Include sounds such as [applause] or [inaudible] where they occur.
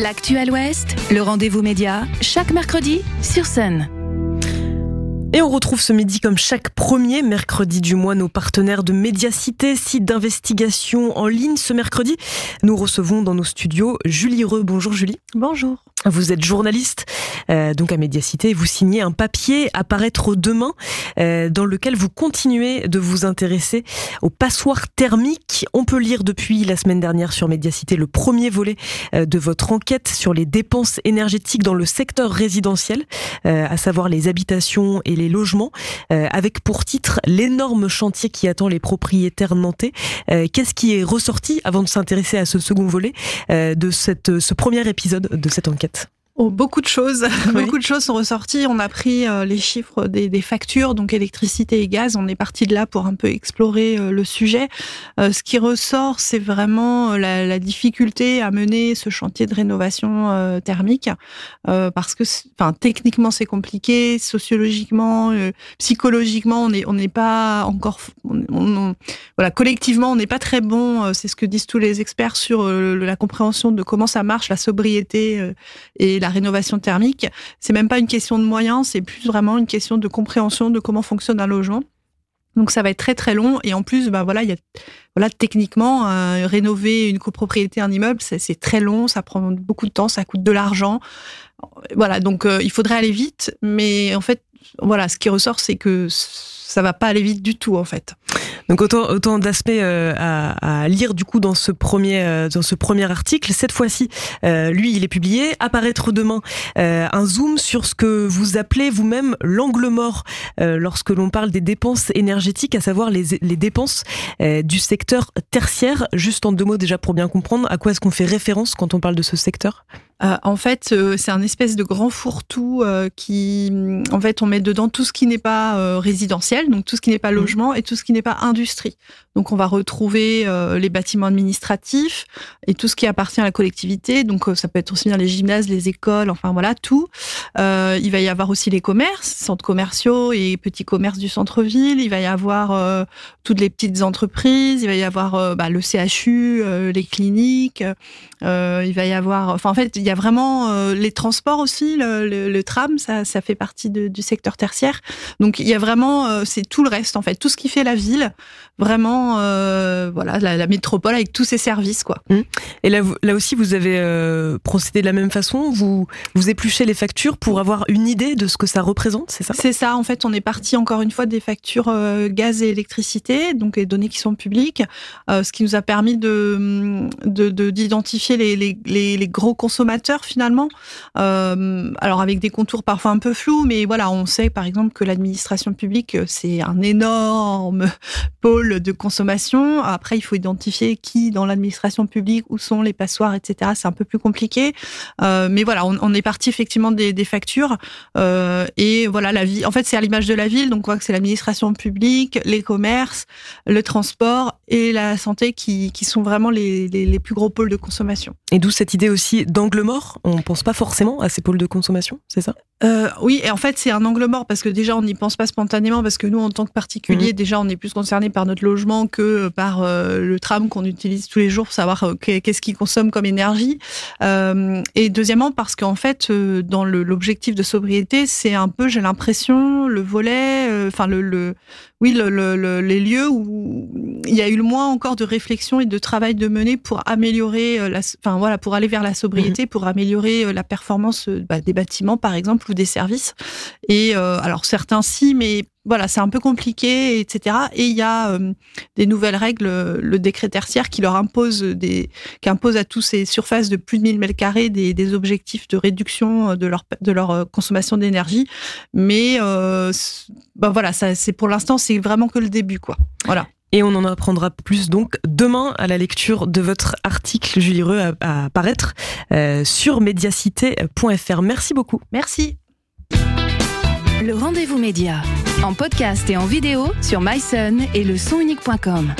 L'actuel Ouest, le rendez-vous média, chaque mercredi sur Sun. Et on retrouve ce midi, comme chaque premier mercredi du mois, nos partenaires de Médiacité, site d'investigation en ligne. Ce mercredi, nous recevons dans nos studios Julie Reux. Bonjour Julie. Bonjour. Vous êtes journaliste euh, donc à Médiacité et vous signez un papier à paraître demain euh, dans lequel vous continuez de vous intéresser aux passoires thermiques. On peut lire depuis la semaine dernière sur Médiacité le premier volet euh, de votre enquête sur les dépenses énergétiques dans le secteur résidentiel, à savoir les habitations et les logements, avec pour titre l'énorme chantier qui attend les propriétaires nantais. Qu'est-ce qui est ressorti avant de s'intéresser à ce second volet de cette, ce premier épisode de cette enquête? Oh, beaucoup de choses, beaucoup de choses sont ressorties. On a pris euh, les chiffres des, des, factures, donc électricité et gaz. On est parti de là pour un peu explorer euh, le sujet. Euh, ce qui ressort, c'est vraiment la, la, difficulté à mener ce chantier de rénovation thermique, parce que, enfin, techniquement c'est compliqué, sociologiquement, psychologiquement, on n'est on n'est pas encore, on, voilà, collectivement, on n'est pas très bon. c'est ce que disent tous les experts sur la compréhension de comment ça marche, la sobriété et la la rénovation thermique, c'est même pas une question de moyens, c'est plus vraiment une question de compréhension de comment fonctionne un logement. Donc ça va être très très long et en plus, bah voilà, il y a techniquement euh, rénover une copropriété, un immeuble, c'est très long, ça prend beaucoup de temps, ça coûte de l'argent. Voilà, donc euh, il faudrait aller vite, mais en fait, voilà, ce qui ressort, c'est que ça va pas aller vite du tout en fait. Donc autant, autant d'aspects euh, à, à, lire du coup dans ce premier euh, dans ce premier article. Cette fois-ci, euh, lui, il est publié. Apparaître demain un zoom sur ce que vous appelez vous-même l'angle mort lorsque l'on parle des dépenses énergétiques, à savoir les, les dépenses du secteur tertiaire. Juste en deux mots déjà pour bien comprendre, à quoi est-ce qu'on fait référence quand on parle de ce secteur? Euh, en fait, euh, c'est un espèce de grand fourre-tout euh, qui, mm, en fait, on met dedans tout ce qui n'est pas résidentiel, donc tout ce qui n'est pas mmh. logement et tout ce qui n'est pas industrie. Donc, on va retrouver les bâtiments administratifs et tout ce qui appartient à la collectivité. Donc, ça peut être aussi bien les gymnases, les écoles, enfin voilà, tout. il va y avoir aussi les commerces, centres commerciaux et petits commerces du centre-ville. Il va y avoir toutes les petites entreprises. Il va y avoir bah, le CHU, les cliniques. il va y avoir, enfin, en fait, il y a vraiment euh, les transports aussi, le, tram, ça, ça fait partie du secteur tertiaire. Donc il y a vraiment, euh, c'est tout le reste en fait, tout ce qui fait la ville, vraiment, euh, voilà, la, métropole avec tous ses services quoi. Mmh. Et là, là aussi, vous avez procédé de la même façon, vous vous épluchez les factures pour avoir une idée de ce que ça représente, c'est ça? C'est ça. En fait, on est parti encore une fois des factures gaz et électricité, donc les données qui sont publiques, ce qui nous a permis de d'identifier les, les, les, les gros consommateurs finalement. Euh, alors avec des contours parfois un peu flous, mais voilà, on sait par exemple que l'administration publique euh, c'est un énorme [laughs] pôle de consommation. Après, il faut identifier qui dans l'administration publique, où sont les passoires, etc. C'est un peu plus compliqué, euh, mais voilà, on, est parti effectivement des, factures et voilà la vie. En fait, c'est à l'image de la ville, donc on voit que c'est l'administration publique, les commerces, le transport et la santé qui, qui sont vraiment les, les, les plus gros pôles de consommation. Et d'où cette idée aussi d'angle On pense pas forcément à ces pôles de consommation, c'est ça? Euh, Oui, et en fait, c'est un angle mort parce que déjà, on n'y pense pas spontanément parce que nous, en tant que particulier, mhm. déjà, on est plus concerné par notre logement que par euh, le tram qu'on utilise tous les jours pour savoir euh, qu'est-ce qu'il consomme comme énergie. et deuxièmement, parce qu'en fait, dans l'objectif de sobriété, c'est un peu, j'ai l'impression, le volet, enfin le, le oui, le, les lieux où il y a eu le moins encore de réflexion et de travail de mener pour améliorer, la, enfin voilà, pour aller vers la sobriété, mhm. pour améliorer la performance bah, des bâtiments, par exemple ou des services. Et euh, alors certains si, mais voilà, c'est un peu compliqué, etc. Et il y a euh, des nouvelles règles, le décret tertiaire qui leur impose des, qui impose à tous ces surfaces de plus de 1000 mètres carrés des, objectifs de réduction de leur de leur euh, consommation d'énergie. Mais euh, ben voilà, ça c'est pour l'instant c'est vraiment que le début, quoi. Voilà. Et on en apprendra plus donc demain à la lecture de votre article, Julie Reux, à, paraître euh, sur médiacité.fr. Merci beaucoup. Merci. Le rendez-vous média, en podcast et en vidéo sur myson et le sonunique.com.